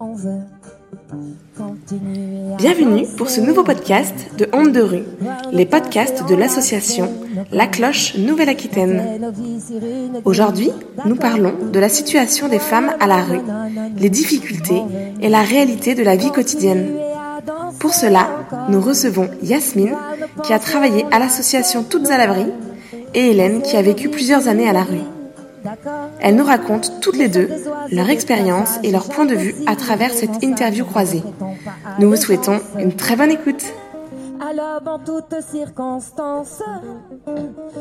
Veut Bienvenue pour ce nouveau podcast de Honte de rue, les podcasts de l'association La Cloche Nouvelle-Aquitaine. Aujourd'hui, nous parlons de la situation des femmes à la rue, les difficultés et la réalité de la vie quotidienne. Pour cela, nous recevons Yasmine, qui a travaillé à l'association Toutes à l'abri, et Hélène, qui a vécu plusieurs années à la rue. Elles nous racontent toutes les deux leur expérience et leur point de vue à travers cette interview croisée. Nous vous souhaitons une très bonne écoute. Alors, en toutes circonstances.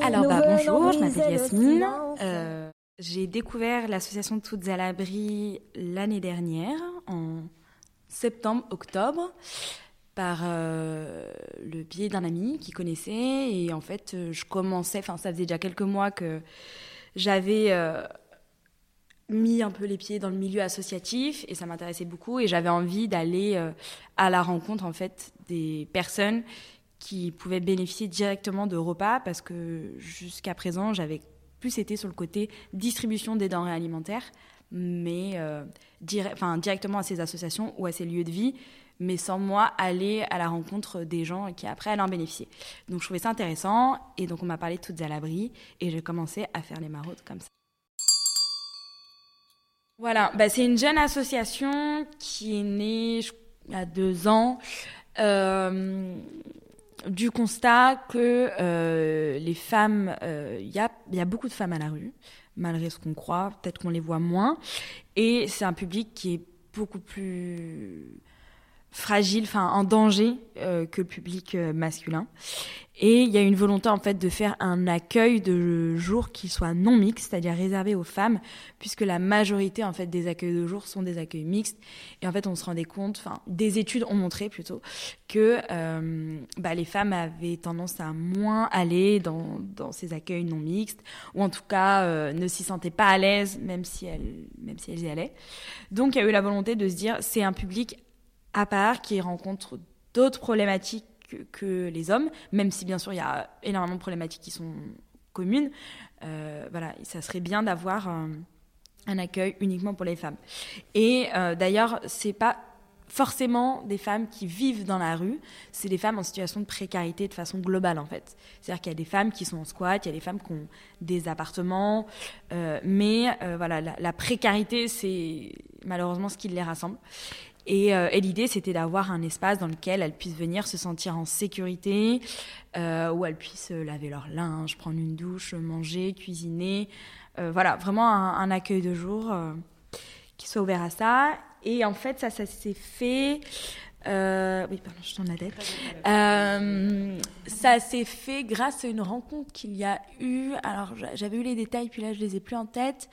Alors, bah, bonjour, je m'appelle Yasmine. Euh, j'ai découvert l'association Toutes à l'abri l'année dernière, en septembre-octobre, par euh, le biais d'un ami qui connaissait. Et en fait, je commençais, enfin, ça faisait déjà quelques mois que j'avais euh, mis un peu les pieds dans le milieu associatif et ça m'intéressait beaucoup et j'avais envie d'aller euh, à la rencontre en fait des personnes qui pouvaient bénéficier directement de repas parce que jusqu'à présent j'avais plus été sur le côté distribution des denrées alimentaires mais euh, directement à ces associations ou à ces lieux de vie mais sans moi aller à la rencontre des gens qui après allaient en bénéficier. Donc je trouvais ça intéressant et donc on m'a parlé toutes à l'abri et j'ai commencé à faire les maraudes comme ça. Voilà, bah, c'est une jeune association qui est née il y a deux ans euh, du constat que euh, les femmes, euh, il y, a, y a beaucoup de femmes à la rue, malgré ce qu'on croit, peut-être qu'on les voit moins, et c'est un public qui est beaucoup plus fragile, enfin en danger euh, que le public euh, masculin. Et il y a une volonté en fait de faire un accueil de jour qui soit non mixte, c'est-à-dire réservé aux femmes, puisque la majorité en fait des accueils de jour sont des accueils mixtes. Et en fait, on se rendait compte, enfin, des études ont montré plutôt que euh, bah, les femmes avaient tendance à moins aller dans, ces accueils non mixtes, ou en tout cas ne s'y sentaient pas à l'aise, même si elles, même si elles y allaient. Donc, il y a eu la volonté de se dire, c'est un public à part, qui rencontrent d'autres problématiques que, les hommes, même si bien sûr il y a énormément de problématiques qui sont communes. Euh, voilà, ça serait bien d'avoir un, accueil uniquement pour les femmes. Et euh, d'ailleurs, c'est pas forcément des femmes qui vivent dans la rue, c'est des femmes en situation de précarité de façon globale en fait. C'est-à-dire qu'il y a des femmes qui sont en squat, il y a des femmes qui ont des appartements, euh, mais voilà, la, la précarité c'est malheureusement ce qui les rassemble. Euh, et, l'idée, c'était d'avoir un espace dans lequel elles puissent venir se sentir en sécurité, euh, où elles puissent laver leur linge, prendre une douche, manger, cuisiner. Euh, voilà, vraiment un, accueil de jour qui soit ouvert à ça. Et en fait, ça, ça s'est fait. oui, pardon, je t'en ça s'est fait grâce à une rencontre qu'il y a eu. Alors, j'avais eu les détails, puis là, je les ai plus en tête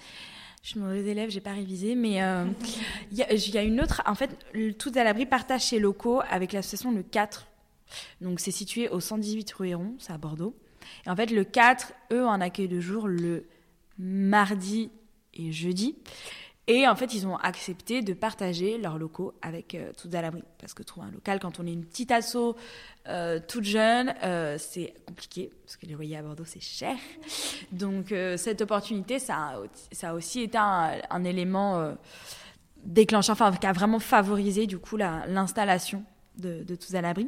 je suis mauvaise élève, j'ai pas révisé, mais euh, il y, a une autre. En fait, tout à l'abri partage ses locaux avec l'association Le 4. Donc, c'est situé au 118 rue Héron, c'est à Bordeaux. Et en fait, le 4, eux, en accueil de jour le mardi et jeudi. Et en fait, ils ont accepté de partager leurs locaux avec euh, Toutes à l'abri. Parce que trouver un local, quand on est une petite asso euh, toute jeune, euh, c'est compliqué. Parce que les loyers à Bordeaux, c'est cher. Donc, euh, cette opportunité, ça a, aussi été un, élément déclencheur, enfin, qui a vraiment favorisé, du coup, l'installation de, de l'abri.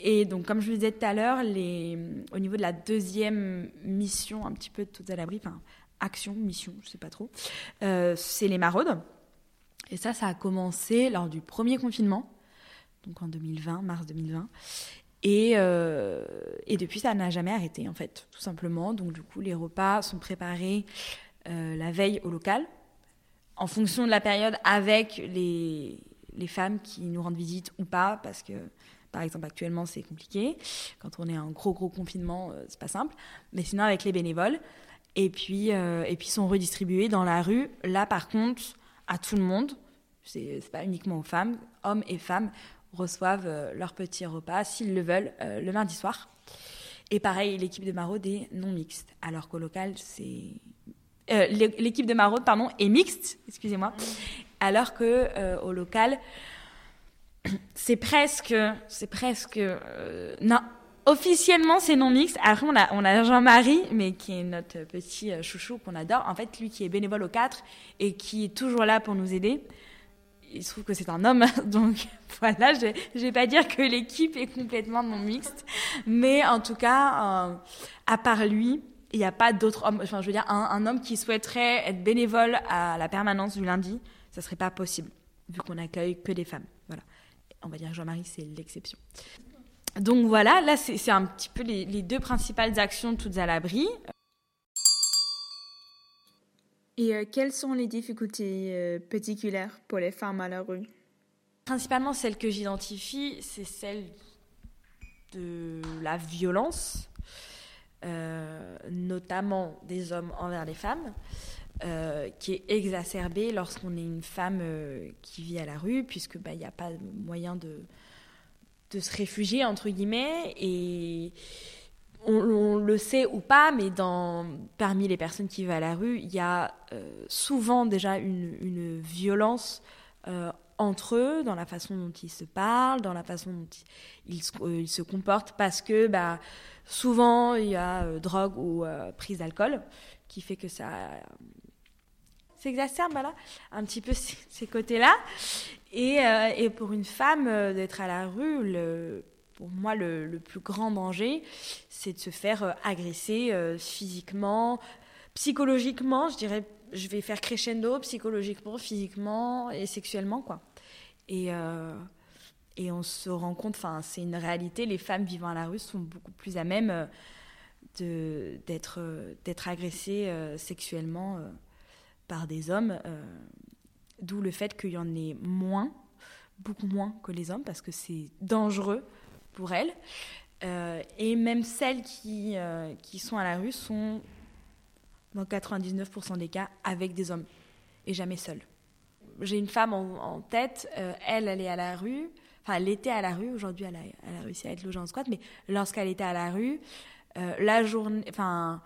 Et donc, comme je le disais tout à l'heure, au niveau de la deuxième mission, un petit peu de Toutes à l'abri, enfin, action, mission, je sais pas trop, euh, c'est les maraudes. Et ça, ça a commencé lors du premier confinement, donc en 2020, mars 2020. Et, euh, et depuis, ça n'a jamais arrêté, en fait, tout simplement. Donc, du coup, les repas sont préparés euh, la veille au local, en fonction de la période, avec les, les femmes qui nous rendent visite ou pas, parce que par exemple, actuellement, c'est compliqué. Quand on est en gros, gros confinement, c'est pas simple. Mais sinon, avec les bénévoles et puis, euh, et puis sont redistribués dans la rue. Là, par contre, à tout le monde, c'est pas uniquement aux femmes, hommes et femmes reçoivent euh, leur petit repas, s'ils le veulent, euh, le mardi soir. Et pareil, l'équipe de maraude est non mixte, alors qu'au local, c'est... l'équipe de maraude, pardon, est mixte, excusez-moi, alors que au local, c'est presque, c'est presque, non, Officiellement, c'est non mixte. Après, on a, on a Jean-Marie, mais qui est notre petit euh, chouchou qu'on adore. En fait, lui qui est bénévole au 4 et qui est toujours là pour nous aider. il se trouve que c'est un homme, donc voilà, je ne vais pas dire que l'équipe est complètement non mixte, mais en tout cas, euh, à part lui, il n'y a pas d'autres hommes, enfin je veux dire, un, homme qui souhaiterait être bénévole à la permanence du lundi, ça serait pas possible, vu qu'on accueille que des femmes. Voilà. On va dire que Jean-Marie, c'est l'exception. Donc voilà, là c'est un petit peu les, les deux principales actions toutes à l'abri. Et euh, quelles sont les difficultés euh, particulières pour les femmes à la rue? Principalement, celle que j'identifie, c'est celle de la violence, euh, notamment des hommes envers les femmes, qui est exacerbée lorsqu'on est une femme qui vit à la rue, puisque bah, il n'y a pas moyen de, se réfugier, entre guillemets, et on, le sait ou pas, mais dans, parmi les personnes qui vivent à la rue, il y a euh, souvent déjà une, violence euh, entre eux, dans la façon dont ils se parlent, dans la façon dont ils, euh, se comportent, parce que bah, souvent il y a drogue ou prise d'alcool qui fait que ça s'exacerbe un petit peu ces, côtés-là. Et, et, pour une femme, d'être à la rue, pour moi, le, plus grand danger, c'est de se faire euh, agresser euh, physiquement, psychologiquement, je dirais, je vais faire crescendo, psychologiquement, physiquement et sexuellement, quoi. Et, euh, on se rend compte, enfin, c'est une réalité, les femmes vivant à la rue sont beaucoup plus à même d'être d'être agressées sexuellement par des hommes, d'où le fait qu'il y en ait moins, beaucoup moins que les hommes, parce que c'est dangereux pour elles. Euh, et même celles qui, euh, qui sont à la rue sont, dans 99% des cas, avec des hommes et jamais seules. J'ai une femme en, tête, euh, elle, elle est à la rue, enfin, elle était à la rue, aujourd'hui elle a, réussi à être logée en squat, mais lorsqu'elle était à la rue, la journée, enfin,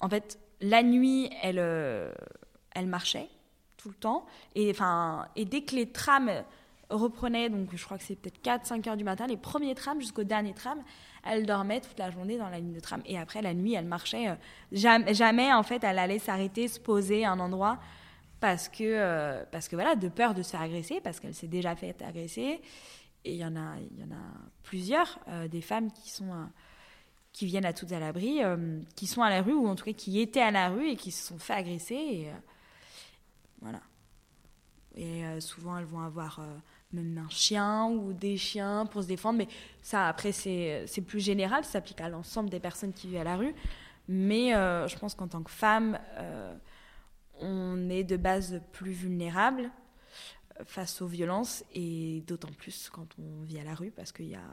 en fait, la nuit, elle, elle marchait tout le temps, et, et dès que les trams reprenait, donc je crois que c'est peut-être 4-5 heures du matin, les premiers trams jusqu'au dernier tram, elle dormait toute la journée dans la ligne de tram. Et après, la nuit, elle marchait. Euh, jamais, en fait, elle allait s'arrêter, se poser à un endroit parce que, euh, parce que voilà, de peur de se faire agresser, parce qu'elle s'est déjà fait agresser. Et il y en a, y en a plusieurs, euh, des femmes qui sont qui viennent à toutes à l'abri, qui sont à la rue ou en tout cas qui étaient à la rue et qui se sont fait agresser. Voilà. Et souvent, elles vont avoir même un chien ou des chiens pour se défendre. Mais ça, après, c'est plus général, ça s'applique à l'ensemble des personnes qui vivent à la rue. Mais euh, je pense qu'en tant que femme, euh, on est de base plus vulnérable face aux violences et d'autant plus quand on vit à la rue parce qu'il y a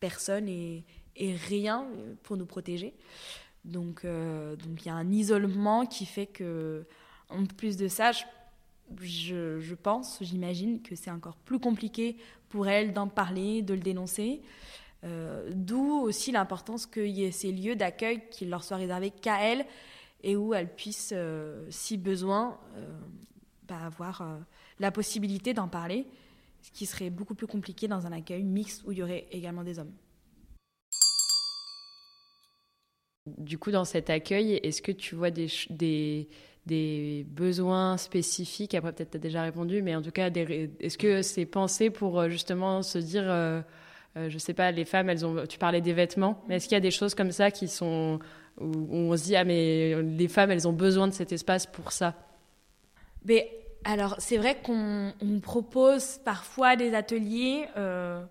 personne et, rien pour nous protéger. Euh, donc il y a un isolement qui fait que, en plus de ça, je pense, j'imagine que c'est encore plus compliqué pour elle d'en parler, de le dénoncer. Euh, d'où aussi l'importance qu'il y ait ces lieux d'accueil qui leur soient réservés qu'à elle et où elle puisse, euh, si besoin, euh, bah, avoir la possibilité d'en parler, ce qui serait beaucoup plus compliqué dans un accueil mixte où il y aurait également des hommes. Du coup, dans cet accueil, est-ce que tu vois des, des besoins spécifiques Après, peut-être tu as déjà répondu, mais en tout cas, est-ce que c'est pensé pour euh, justement se dire, euh, euh, je sais pas, les femmes, elles ont, tu parlais des vêtements, mais est-ce qu'il y a des choses comme ça qui sont, où, on se dit, ah mais les femmes, elles ont besoin de cet espace pour ça? Mais, Alors, c'est vrai qu'on propose parfois des ateliers. je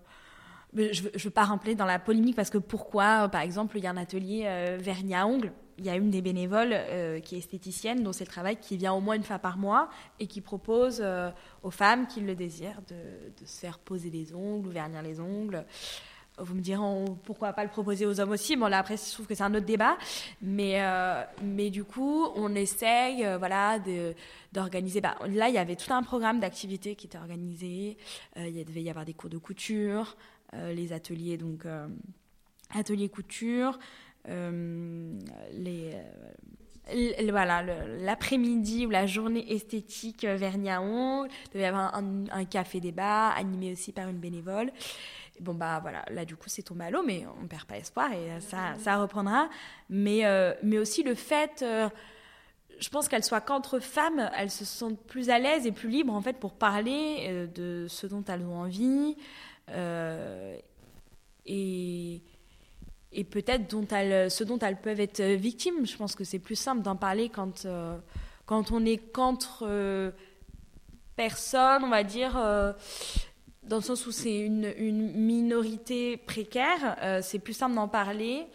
ne veux pas rentrer dans la polémique parce que pourquoi, par exemple, il y a un atelier vernis à ongles il y a une des bénévoles euh, qui est esthéticienne, dont c'est le travail, qui vient au moins une fois par mois et qui propose euh, aux femmes qui le désirent de, se faire poser des ongles ou vernir les ongles. Vous me direz pourquoi pas le proposer aux hommes aussi? Bon, là, après, je trouve que c'est un autre débat. Mais, euh, mais du coup, on essaye voilà, d'organiser. Bah, là, il y avait tout un programme d'activités qui était organisé. il devait y avoir des cours de couture, les ateliers, donc, ateliers couture. Euh, les euh, voilà, l'après-midi ou la journée esthétique euh, à ongles. Il devait y avoir un, café débat animé aussi par une bénévole. bon, bah voilà, là du coup c'est tombé à l'eau, mais on ne perd pas espoir et ça, ça reprendra. Mais, mais aussi le fait, je pense qu'elles soient qu'entre femmes, elles se sentent plus à l'aise et plus libres en fait pour parler de ce dont elles ont envie et, et peut-être dont elles, ce dont elles peuvent être victimes. Je pense que c'est plus simple d'en parler quand, euh, quand on est qu'entre personnes, on va dire, dans le sens où c'est une, une, minorité précaire. c'est plus simple d'en parler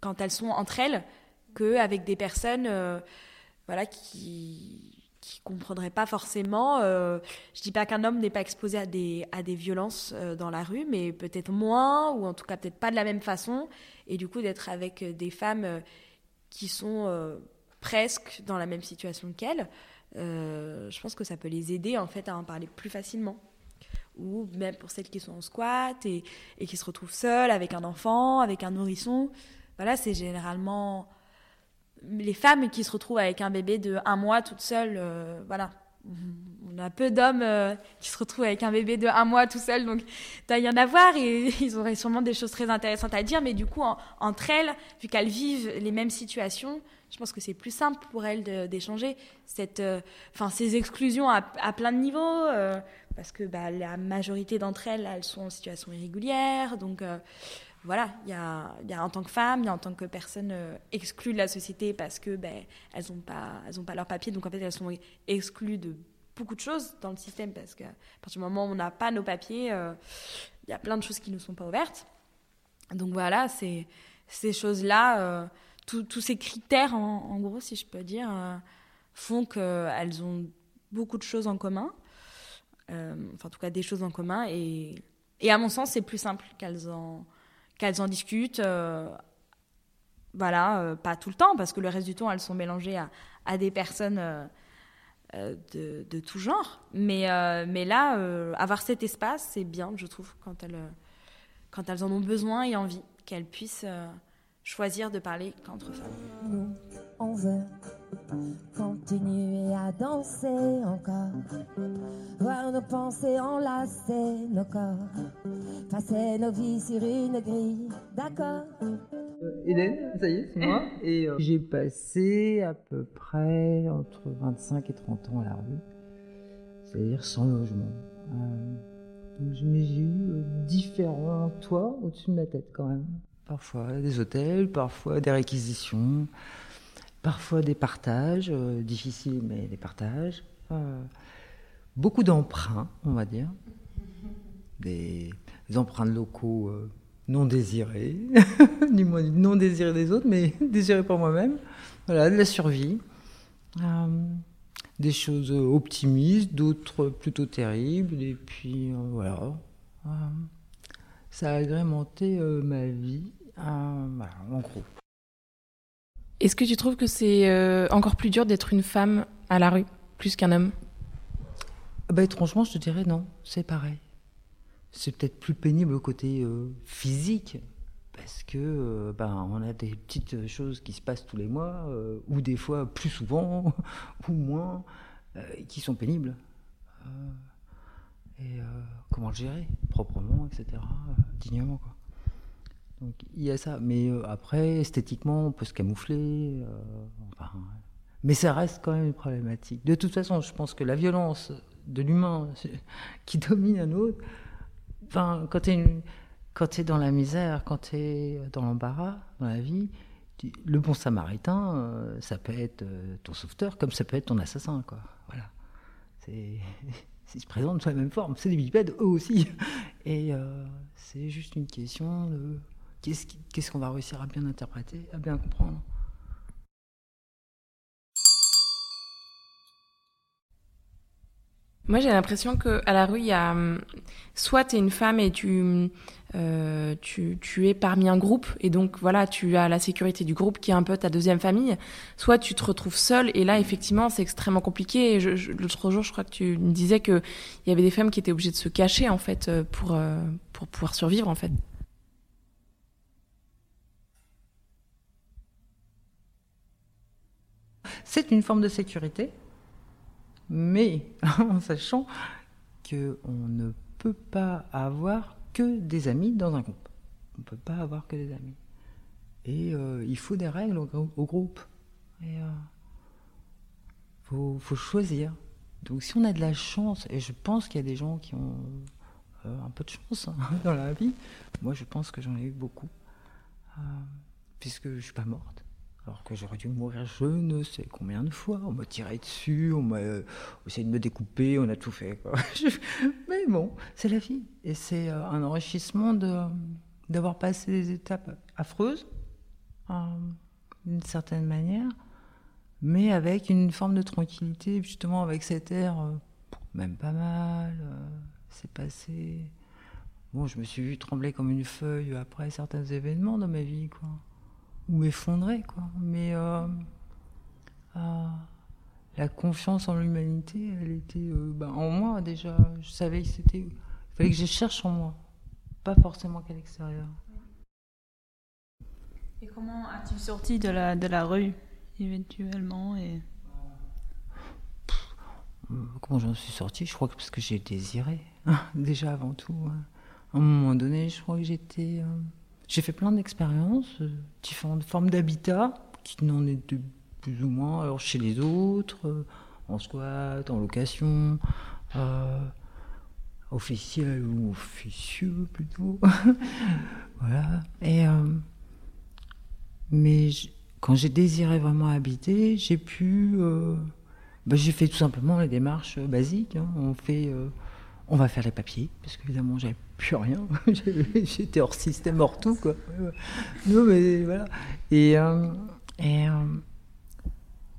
quand elles sont entre elles qu'avec des personnes euh, voilà, qui qui comprendraient pas forcément. Euh, je dis pas qu'un homme n'est pas exposé à des, à des violences euh, dans la rue, mais peut-être moins, ou en tout cas peut-être pas de la même façon. Et du coup, d'être avec des femmes qui sont presque dans la même situation qu'elles, je pense que ça peut les aider en fait à en parler plus facilement. Ou même pour celles qui sont en squat et, et qui se retrouvent seules avec un enfant, avec un nourrisson. Voilà, c'est généralement les femmes qui se retrouvent avec un bébé de un mois toute seule, euh, voilà. On a peu d'hommes euh, qui se retrouvent avec un bébé de un mois tout seul, donc il y en a à voir et ils auraient sûrement des choses très intéressantes à dire, mais du coup, entre elles, vu qu'elles vivent les mêmes situations, je pense que c'est plus simple pour elles d'échanger euh, ces exclusions à, plein de niveaux, parce que bah, la majorité d'entre elles, elles sont en situation irrégulière, donc voilà, il y a, en tant que femme, il y a en tant que personne euh, exclue de la société parce que ben, elles n'ont pas, pas leur papier, donc en fait elles sont exclues de beaucoup de choses dans le système parce qu'à partir du moment où on n'a pas nos papiers, euh, il y a plein de choses qui ne sont pas ouvertes. Donc voilà, c'est ces choses-là, euh, tous ces critères en, gros, si je peux dire, font qu'elles ont beaucoup de choses en commun, enfin en tout cas des choses en commun et, et à mon sens c'est plus simple qu'elles en qu'elles en discutent. Euh, voilà, euh, pas tout le temps, parce que le reste du temps, elles sont mélangées à, des personnes euh, de, de, tout genre. Mais, mais là, avoir cet espace, c'est bien, je trouve, quand elles, quand elles en ont besoin et envie, qu'elles puissent choisir de parler qu'entre femmes. on veut continuer à danser encore, voir nos pensées enlacer nos corps, passer nos vies sur une grille, d'accord Hélène, ça y est, c'est moi. Et euh, j'ai passé à peu près entre 25 et 30 ans à la rue, c'est-à-dire sans logement. Euh, donc j'ai eu euh, différents toits au-dessus de ma tête quand même. Parfois des hôtels, parfois des réquisitions, parfois des partages, euh, difficiles mais des partages. Euh, beaucoup d'emprunts, on va dire. Des, emprunts locaux euh, non désirés, ni moins non désirés des autres, mais désirés par moi-même. Voilà, de la survie. des choses optimistes, d'autres plutôt terribles, et puis voilà. ça a agrémenté ma vie en gros. Est-ce que tu trouves que c'est euh, encore plus dur d'être une femme à la rue, plus qu'un homme? Bah, Étrangement, je te dirais non, c'est pareil. C'est peut-être plus pénible au côté euh, physique, parce que euh, ben, on a des petites choses qui se passent tous les mois, ou des fois plus souvent, ou moins, qui sont pénibles. et comment le gérer proprement, etc., dignement. Quoi. Donc il y a ça. Mais euh, après, esthétiquement, on peut se camoufler. Euh, mais ça reste quand même une problématique. De toute façon, je pense que la violence de l'humain qui domine un autre, quand tu es, es, dans la misère, quand tu es dans l'embarras, dans la vie, le bon samaritain, euh, ça peut être ton sauveteur comme ça peut être ton assassin. Quoi. Voilà. Ils se présentent sous la même forme. C'est des bipèdes, eux aussi. Et c'est juste une question de qu'est-ce qu'on va réussir à bien interpréter, à bien comprendre? Moi, j'ai l'impression qu'à la rue, il y a hum, soit tu es une femme et tu, euh, tu, tu, es parmi un groupe, et donc voilà, tu as la sécurité du groupe qui est un peu ta deuxième famille, soit tu te retrouves seule, et là, effectivement, c'est extrêmement compliqué. L'autre jour, je crois que tu me disais qu'il y avait des femmes qui étaient obligées de se cacher, en fait, euh, pour, euh, pour pouvoir survivre, en fait. C'est une forme de sécurité, mais en sachant qu'on ne peut pas avoir que des amis dans un groupe. On ne peut pas avoir que des amis. Et euh, il faut des règles au, groupe. Et euh, faut, choisir. Donc si on a de la chance, et je pense qu'il y a des gens qui ont euh, un peu de chance hein, dans la vie, moi je pense que j'en ai eu beaucoup, puisque je suis pas morte. Alors que j'aurais dû mourir je ne sais combien de fois. On m'a tiré dessus, on m'a euh, essayé de me découper, on a tout fait. Mais bon, c'est la vie. Et c'est euh, un enrichissement d'avoir passé des étapes affreuses, euh, d'une certaine manière, mais avec une forme de tranquillité, justement avec cet air, même pas mal, c'est passé. Bon, je me suis vu trembler comme une feuille après certains événements dans ma vie, quoi. Ou m'effondrer, quoi. Mais euh, euh, la confiance en l'humanité, elle était euh, bah, en moi déjà. Je savais que c'était. Il fallait que je cherche en moi, pas forcément qu'à l'extérieur. Et comment as-tu sorti de la, de la rue éventuellement et... Comment j'en suis sortie Je crois que parce que j'ai désiré, déjà avant tout. hein. À un moment donné, je crois que j'étais. euh, J'ai fait plein d'expériences, euh, différentes formes d'habitat, qui n'en étaient plus ou moins. Alors chez les autres, euh, en squat, en location, euh, officiel ou officieux plutôt. voilà. Et. euh, mais quand j'ai désiré vraiment habiter, j'ai pu. bah, j'ai fait tout simplement les démarches basiques. hein. On fait, on va faire les papiers, parce qu'évidemment, j'avais plus rien. J'étais hors système, hors tout, quoi. Non, mais voilà. Et, euh, euh,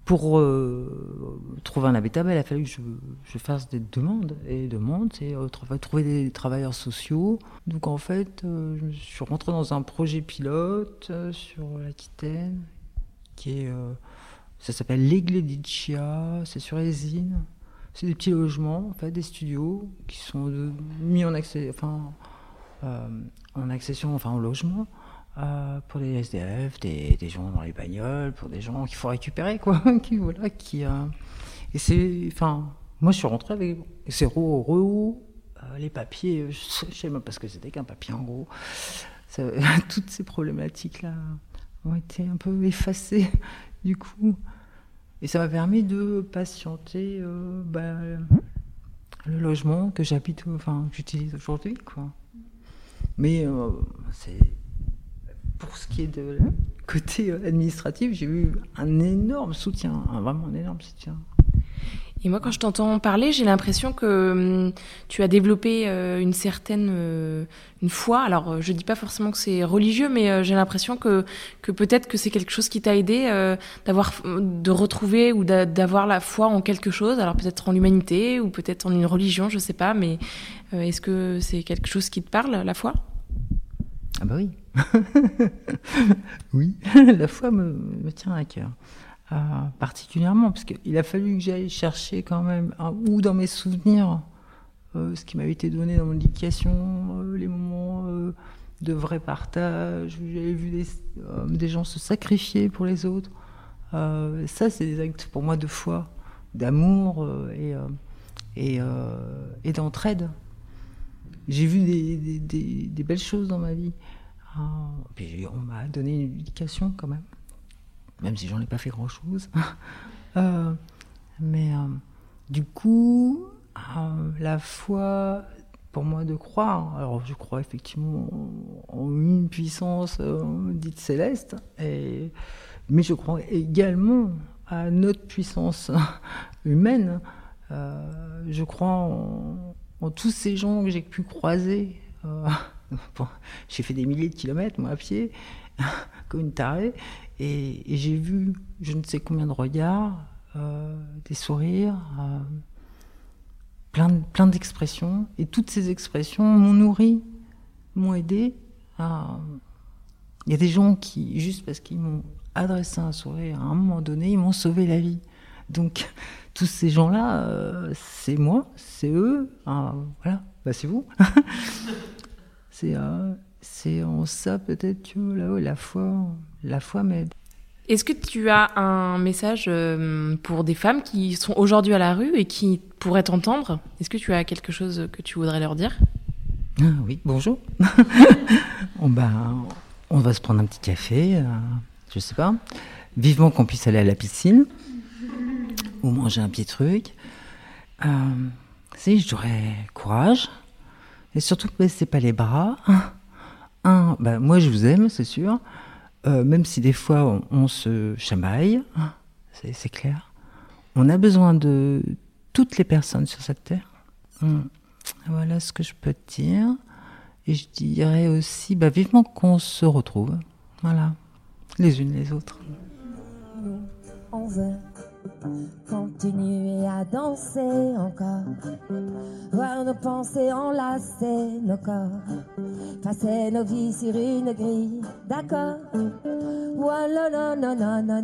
pour euh, trouver un habitat, bah, il a fallu que je, fasse des demandes. Et demandes, c'est trouver des travailleurs sociaux. Donc en fait, je suis rentrée dans un projet pilote sur l'Aquitaine, qui est ça s'appelle l'Eglediccia, c'est sur Esine. C'est des petits logements, en des studios qui sont mis en, accès, euh, en accession, enfin en logement, euh, pour des SDF, des, gens dans les bagnoles, pour des gens qu'il faut récupérer, quoi. qui, voilà, qui, euh, et c'est, enfin, moi je suis rentré avec zéro euro, les papiers, je sais même pas ce que c'était qu'un papier en gros. Toutes ces problématiques-là ont été un peu effacées du coup. Et ça m'a permis de patienter euh, bah, le logement que j'habite, enfin que j'utilise aujourd'hui, quoi. Mais euh, c'est pour ce qui est de côté euh, administratif, j'ai eu un énorme soutien, un- vraiment un énorme soutien. Et moi, quand je t'entends parler, j'ai l'impression que hum, tu as développé euh, une certaine euh, une foi. Alors, euh, je dis pas forcément que c'est religieux, mais euh, j'ai l'impression que que peut-être que c'est quelque chose qui t'a aidé d'avoir de retrouver ou d'a- d'avoir la foi en quelque chose. Alors peut-être en l'humanité ou peut-être en une religion, je sais pas. Mais est-ce que c'est quelque chose qui te parle, la foi? Ah bah oui. oui, la foi me, me tient à cœur. Euh, particulièrement, parce qu'il a fallu que j'aille chercher quand même, un- ou dans mes souvenirs, euh, ce qui m'avait été donné dans mon éducation, euh, les moments de vrai partage, où j'avais vu des, gens se sacrifier pour les autres. Ça, c'est des actes pour moi de foi, d'amour et, d'entraide. J'ai vu des, des- belles choses dans ma vie. Puis on m'a donné une éducation quand même, même si j'en ai pas fait grand-chose. Euh, mais euh, du coup, euh, la foi, pour moi, de croire, alors je crois effectivement en une puissance dite céleste, mais je crois également à notre puissance humaine. Je crois en, tous ces gens que j'ai pu croiser. J'ai fait des milliers de kilomètres, moi, à pied, comme une tarée, et, j'ai vu je ne sais combien de regards, euh, des sourires, euh, plein, plein d'expressions, et toutes ces expressions m'ont nourri, m'ont aidé. Il y a des gens qui, juste parce qu'ils m'ont adressé un sourire à un moment donné, ils m'ont sauvé la vie. Donc, tous ces gens-là, euh, c'est moi, c'est eux, voilà, bah, c'est vous. c'est c'est en ça peut-être que là, ouais, la foi, la foi m'aide. Est-ce que tu as un message euh, pour des femmes qui sont aujourd'hui à la rue et qui pourraient t'entendre? Est-ce que tu as quelque chose que tu voudrais leur dire? Ah oui, bonjour. on, bah, on va se prendre un petit café, euh, je sais pas. vivement qu'on puisse aller à la piscine ou manger un petit truc. Euh, si, j'aurais courage. Et surtout, ne baissez pas les bras. Un, bah, moi je vous aime, c'est sûr. Euh, même si des fois on, se chamaille, c'est clair. On a besoin de toutes les personnes sur cette terre. Hum. Voilà ce que je peux te dire. Et je dirais aussi, bah, vivement qu'on se retrouve. Voilà, les unes les autres. Continuer à danser encore, voir nos pensées enlacer nos corps, passer nos vies sur une grille, d'accord.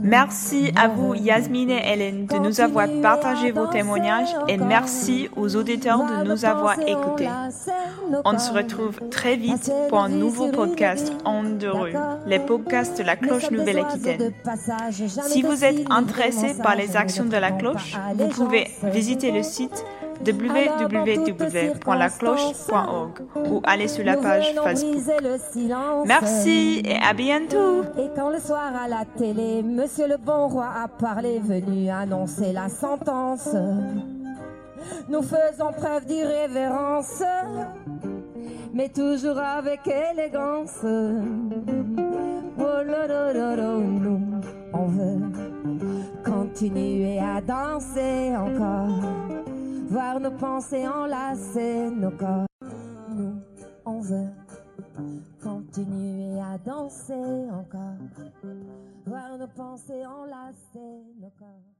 Merci à vous, Yasmine et Hélène, de nous avoir partagé vos témoignages et merci aux auditeurs de nous avoir écoutés. On se retrouve très vite pour un nouveau podcast en de rue, les podcasts de la Cloche Nouvelle-Aquitaine. Si vous êtes intéressé par les actions de la Cloche, vous pouvez visiter le site www.lacloche.org ou aller sur la page Facebook. Merci et à bientôt. Et quand le soir à la télé, Monsieur le bon roi a parlé, venu annoncer la sentence. Nous faisons preuve d'irrévérence, mais toujours avec élégance. Oh nous, on veut continuer à danser encore voir nos pensées enlacer nos corps. Nous, on veut continuer à danser encore, voir nos pensées enlacer nos corps.